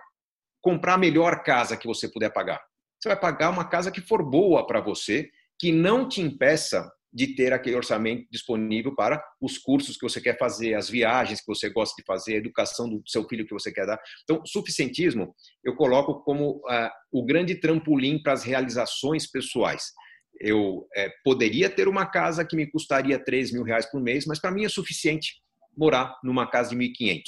comprar a melhor casa que você puder pagar. Você vai pagar uma casa que for boa para você, que não te impeça de ter aquele orçamento disponível para os cursos que você quer fazer, as viagens que você gosta de fazer, a educação do seu filho que você quer dar. Então, suficientismo eu coloco como uh, o grande trampolim para as realizações pessoais. Eu é, poderia ter uma casa que me custaria 3 mil reais por mês, mas para mim é suficiente morar numa casa de 1.500.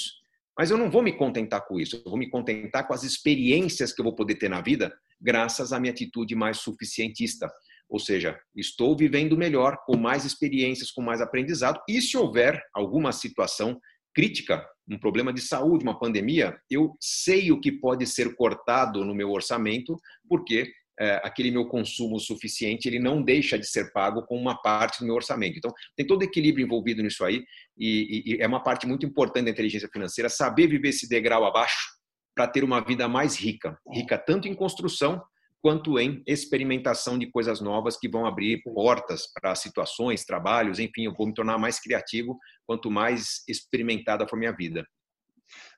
Mas eu não vou me contentar com isso, eu vou me contentar com as experiências que eu vou poder ter na vida, graças à minha atitude mais suficientista. Ou seja, estou vivendo melhor, com mais experiências, com mais aprendizado. E se houver alguma situação crítica, um problema de saúde, uma pandemia, eu sei o que pode ser cortado no meu orçamento, porque é, aquele meu consumo suficiente ele não deixa de ser pago com uma parte do meu orçamento. Então, tem todo equilíbrio envolvido nisso aí e, e, e é uma parte muito importante da inteligência financeira saber viver esse degrau abaixo para ter uma vida mais rica, rica tanto em construção quanto em experimentação de coisas novas que vão abrir portas para situações, trabalhos, enfim, eu vou me tornar mais criativo quanto mais experimentada for minha vida.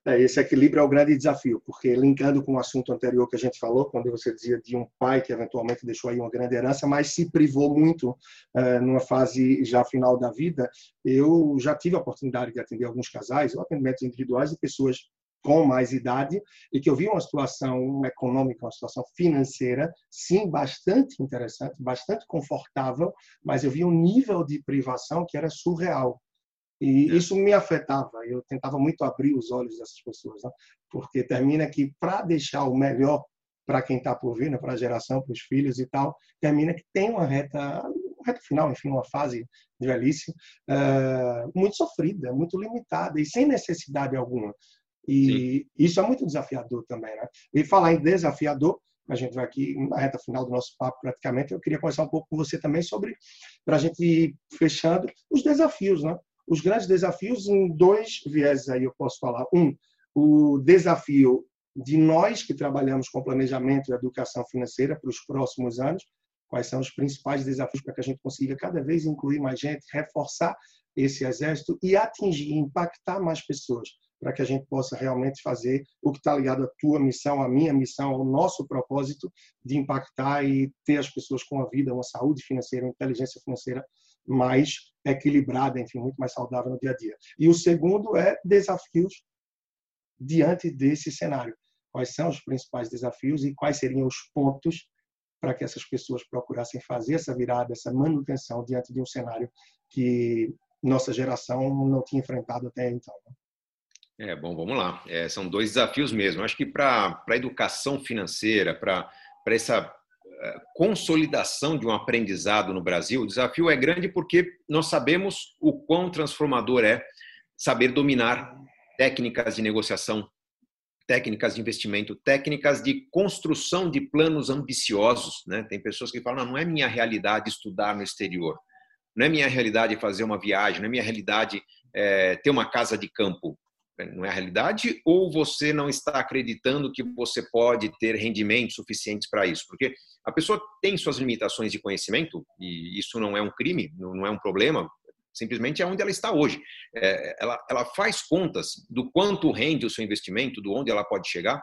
É, esse equilíbrio é o grande desafio, porque linkando com o assunto anterior que a gente falou, quando você dizia de um pai que eventualmente deixou aí uma grande herança, mas se privou muito é, numa fase já final da vida, eu já tive a oportunidade de atender alguns casais, atendimentos individuais de pessoas com mais idade e que eu vi uma situação econômica, uma situação financeira, sim, bastante interessante, bastante confortável, mas eu vi um nível de privação que era surreal. E é. isso me afetava. Eu tentava muito abrir os olhos dessas pessoas, né? porque termina que para deixar o melhor para quem está por vir, né? para a geração, para os filhos e tal, termina que tem uma reta, uma reta final, enfim, uma fase de velhice uh, muito sofrida, muito limitada e sem necessidade alguma. E Sim. isso é muito desafiador também, né? E falar em desafiador, a gente vai aqui na reta final do nosso papo praticamente, eu queria conversar um pouco com você também sobre, para a gente ir fechando, os desafios, né? Os grandes desafios em dois viés aí eu posso falar. Um, o desafio de nós que trabalhamos com planejamento e educação financeira para os próximos anos, quais são os principais desafios para que a gente consiga cada vez incluir mais gente, reforçar esse exército e atingir, impactar mais pessoas para que a gente possa realmente fazer o que está ligado à tua missão, à minha missão, ao nosso propósito de impactar e ter as pessoas com a vida, uma saúde financeira, uma inteligência financeira mais equilibrada, enfim, muito mais saudável no dia a dia. E o segundo é desafios diante desse cenário. Quais são os principais desafios e quais seriam os pontos para que essas pessoas procurassem fazer essa virada, essa manutenção diante de um cenário que nossa geração não tinha enfrentado até então. Né? É, bom, vamos lá. É, são dois desafios mesmo. Acho que para a educação financeira, para essa é, consolidação de um aprendizado no Brasil, o desafio é grande porque nós sabemos o quão transformador é saber dominar técnicas de negociação, técnicas de investimento, técnicas de construção de planos ambiciosos. Né? Tem pessoas que falam, não, não é minha realidade estudar no exterior, não é minha realidade fazer uma viagem, não é minha realidade é, ter uma casa de campo não é a realidade, ou você não está acreditando que você pode ter rendimentos suficientes para isso? Porque a pessoa tem suas limitações de conhecimento, e isso não é um crime, não é um problema, simplesmente é onde ela está hoje. É, ela, ela faz contas do quanto rende o seu investimento, do onde ela pode chegar,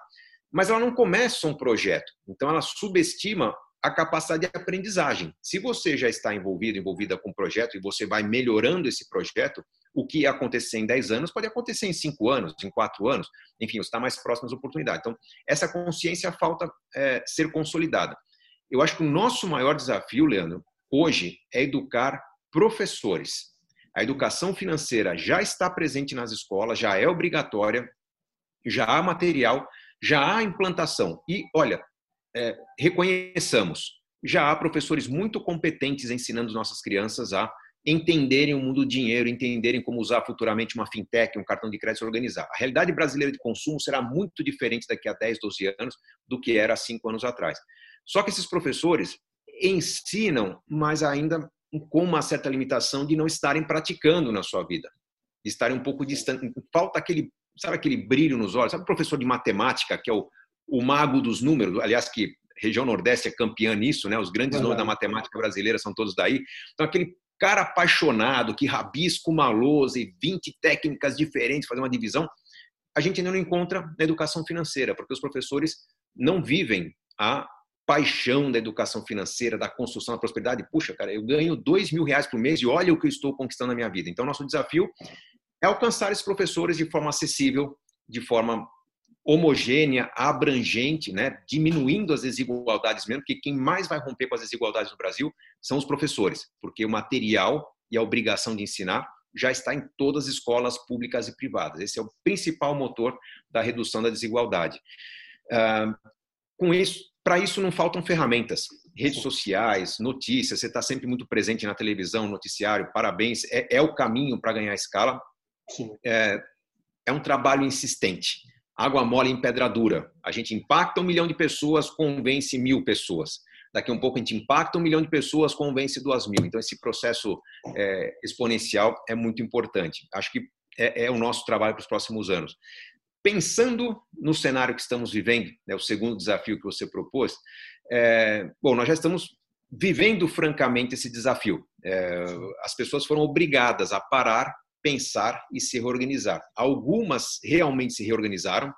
mas ela não começa um projeto. Então, ela subestima a capacidade de aprendizagem. Se você já está envolvido, envolvida com o projeto e você vai melhorando esse projeto, o que ia acontecer em 10 anos pode acontecer em 5 anos, em 4 anos, enfim, está mais próximo das oportunidades. Então, essa consciência falta é, ser consolidada. Eu acho que o nosso maior desafio, Leandro, hoje é educar professores. A educação financeira já está presente nas escolas, já é obrigatória, já há material, já há implantação. E, olha, é, reconheçamos, já há professores muito competentes ensinando nossas crianças a entenderem o mundo do dinheiro, entenderem como usar futuramente uma fintech, um cartão de crédito organizar. A realidade brasileira de consumo será muito diferente daqui a 10, 12 anos do que era há 5 anos atrás. Só que esses professores ensinam, mas ainda com uma certa limitação de não estarem praticando na sua vida, de estarem um pouco distante. Falta aquele, sabe aquele brilho nos olhos? Sabe o professor de matemática, que é o, o mago dos números, aliás, que região Nordeste é campeã nisso, né? Os grandes nomes da matemática brasileira são todos daí. Então, aquele cara apaixonado que rabisca uma lousa e 20 técnicas diferentes, fazer uma divisão, a gente ainda não encontra na educação financeira, porque os professores não vivem a paixão da educação financeira, da construção da prosperidade. Puxa, cara, eu ganho dois mil reais por mês e olha o que eu estou conquistando na minha vida. Então, nosso desafio é alcançar esses professores de forma acessível, de forma homogênea, abrangente, né? diminuindo as desigualdades mesmo, porque quem mais vai romper com as desigualdades no Brasil são os professores, porque o material e a obrigação de ensinar já está em todas as escolas públicas e privadas. Esse é o principal motor da redução da desigualdade. Uh, com isso, para isso não faltam ferramentas, redes sociais, notícias. Você está sempre muito presente na televisão, noticiário. Parabéns, é, é o caminho para ganhar escala. É, é um trabalho insistente. Água mole em pedra dura. A gente impacta um milhão de pessoas, convence mil pessoas. Daqui a um pouco a gente impacta um milhão de pessoas, convence duas mil. Então esse processo é, exponencial é muito importante. Acho que é, é o nosso trabalho para os próximos anos. Pensando no cenário que estamos vivendo, né, o segundo desafio que você propôs, é, bom, nós já estamos vivendo francamente esse desafio. É, as pessoas foram obrigadas a parar pensar e se reorganizar. Algumas realmente se reorganizaram,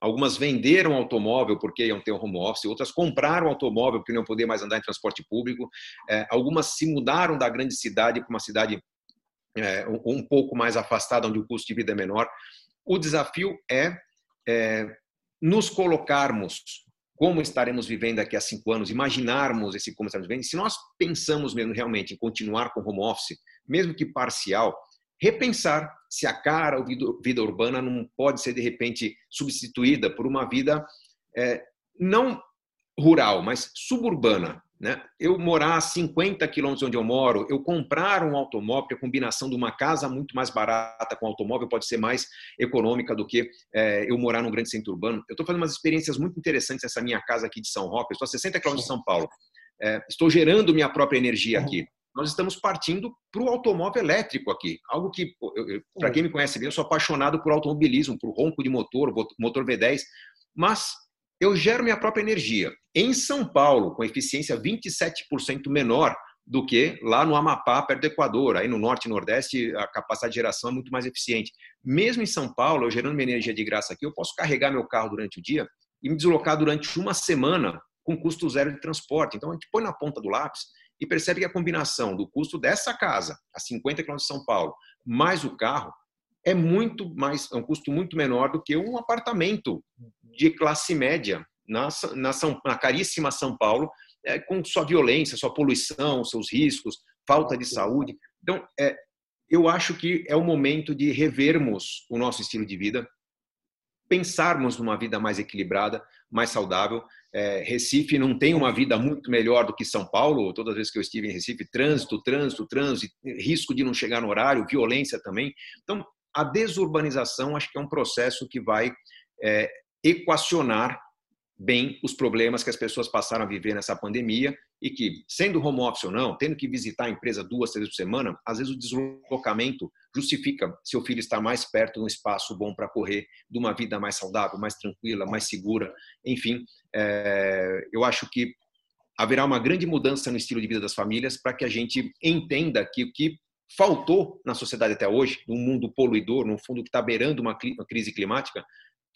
algumas venderam automóvel porque iam ter um home office, outras compraram automóvel porque não iam poder mais andar em transporte público, é, algumas se mudaram da grande cidade para uma cidade é, um pouco mais afastada, onde o custo de vida é menor. O desafio é, é nos colocarmos como estaremos vivendo daqui a cinco anos, imaginarmos esse como estaremos vivendo. Se nós pensamos mesmo realmente em continuar com home office, mesmo que parcial, repensar se a cara ou vida urbana não pode ser de repente substituída por uma vida é, não rural, mas suburbana. Né? Eu morar a 50 quilômetros onde eu moro, eu comprar um automóvel, a combinação de uma casa muito mais barata com automóvel pode ser mais econômica do que é, eu morar num grande centro urbano. Eu estou fazendo umas experiências muito interessantes nessa minha casa aqui de São Roque, eu estou a 60 quilômetros de São Paulo. É, estou gerando minha própria energia aqui nós estamos partindo para o automóvel elétrico aqui. Algo que, para quem me conhece bem, eu sou apaixonado por automobilismo, por ronco de motor, motor V10, mas eu gero minha própria energia. Em São Paulo, com eficiência 27% menor do que lá no Amapá, perto do Equador. Aí no Norte e Nordeste, a capacidade de geração é muito mais eficiente. Mesmo em São Paulo, eu gerando minha energia de graça aqui, eu posso carregar meu carro durante o dia e me deslocar durante uma semana com custo zero de transporte. Então, a gente põe na ponta do lápis e percebe que a combinação do custo dessa casa, a 50 km de São Paulo, mais o carro, é muito mais, é um custo muito menor do que um apartamento de classe média na, na, São, na caríssima São Paulo, é, com sua violência, sua poluição, seus riscos, falta de saúde. Então, é, eu acho que é o momento de revermos o nosso estilo de vida, pensarmos numa vida mais equilibrada, mais saudável. É, Recife não tem uma vida muito melhor do que São Paulo. Todas as vezes que eu estive em Recife, trânsito, trânsito, trânsito, risco de não chegar no horário, violência também. Então, a desurbanização acho que é um processo que vai é, equacionar bem os problemas que as pessoas passaram a viver nessa pandemia e que, sendo home office ou não, tendo que visitar a empresa duas, três vezes por semana, às vezes o deslocamento justifica seu filho estar mais perto de um espaço bom para correr, de uma vida mais saudável, mais tranquila, mais segura. Enfim, é, eu acho que haverá uma grande mudança no estilo de vida das famílias para que a gente entenda que o que faltou na sociedade até hoje, num mundo poluidor, num fundo que está beirando uma crise climática,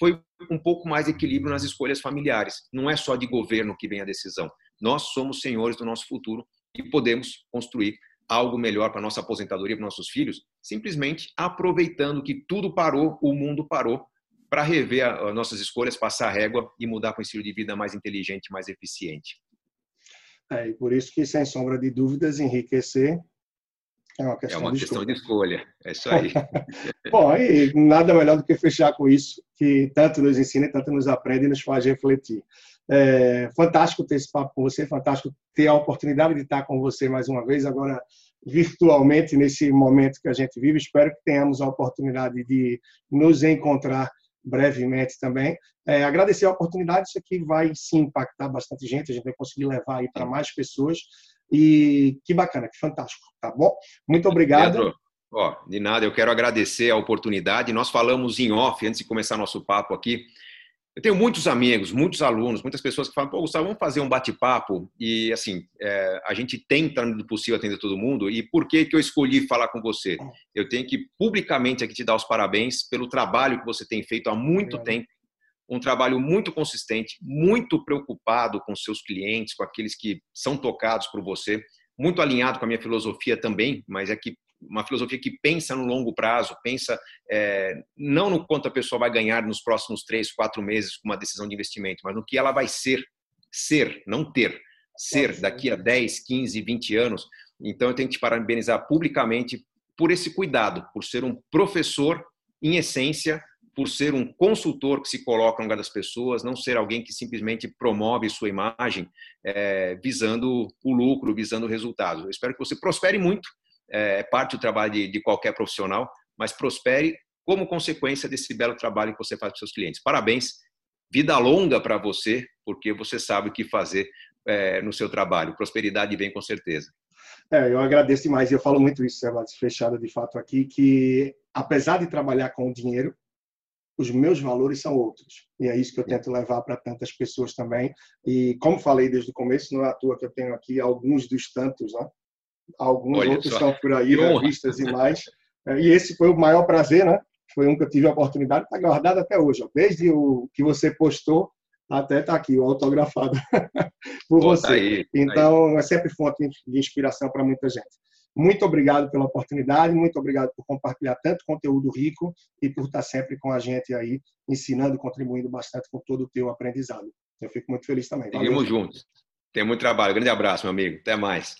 foi um pouco mais equilíbrio nas escolhas familiares. Não é só de governo que vem a decisão. Nós somos senhores do nosso futuro e podemos construir algo melhor para nossa aposentadoria, para nossos filhos, simplesmente aproveitando que tudo parou, o mundo parou, para rever as nossas escolhas, passar a régua e mudar para um estilo de vida mais inteligente, mais eficiente. É, e por isso que, sem sombra de dúvidas, enriquecer é uma questão, é uma de, questão escolha. de escolha. É isso aí. <laughs> Bom, e nada melhor do que fechar com isso, que tanto nos ensina, tanto nos aprende e nos faz refletir. É fantástico ter esse papo com você, fantástico ter a oportunidade de estar com você mais uma vez, agora virtualmente, nesse momento que a gente vive. Espero que tenhamos a oportunidade de nos encontrar brevemente também. É, agradecer a oportunidade, isso aqui vai sim impactar bastante gente, a gente vai conseguir levar aí para mais pessoas. E que bacana, que fantástico, tá bom? Muito obrigado. Pedro, de nada, eu quero agradecer a oportunidade. Nós falamos em off, antes de começar nosso papo aqui, Eu tenho muitos amigos, muitos alunos, muitas pessoas que falam, pô, Gustavo, vamos fazer um bate-papo e, assim, é, a gente tenta, no possível, atender todo mundo e por que que eu escolhi falar com você? Eu tenho que publicamente aqui te dar os parabéns pelo trabalho que você tem feito há muito Obrigado. tempo, um trabalho muito consistente, muito preocupado com seus clientes, com aqueles que são tocados por você, muito alinhado com a minha filosofia também, mas é que uma filosofia que pensa no longo prazo, pensa é, não no quanto a pessoa vai ganhar nos próximos três, quatro meses com uma decisão de investimento, mas no que ela vai ser, ser, não ter, ser daqui a 10, 15, 20 anos. Então eu tenho que te parabenizar publicamente por esse cuidado, por ser um professor em essência, por ser um consultor que se coloca no lugar das pessoas, não ser alguém que simplesmente promove sua imagem é, visando o lucro, visando o resultado. Eu espero que você prospere muito é, parte do trabalho de, de qualquer profissional, mas prospere como consequência desse belo trabalho que você faz para seus clientes. Parabéns, vida longa para você, porque você sabe o que fazer é, no seu trabalho. Prosperidade vem com certeza. É, eu agradeço demais. Eu falo muito isso, Sebas, fechado de fato aqui, que apesar de trabalhar com o dinheiro, os meus valores são outros. E é isso que eu tento levar para tantas pessoas também. E como falei desde o começo, não é à toa que eu tenho aqui alguns dos tantos, né? Alguns Olha outros só. estão por aí, revistas e mais. É, e esse foi o maior prazer, né? Foi um que eu tive a oportunidade, está guardado até hoje. Ó. Desde o que você postou até está aqui, o autografado <laughs> por Pô, você. Tá aí, tá então, aí. é sempre fonte de inspiração para muita gente. Muito obrigado pela oportunidade, muito obrigado por compartilhar tanto conteúdo rico e por estar sempre com a gente aí, ensinando, contribuindo bastante com todo o teu aprendizado. Eu fico muito feliz também. Seguimos juntos. Tem muito trabalho. Grande abraço, meu amigo. Até mais.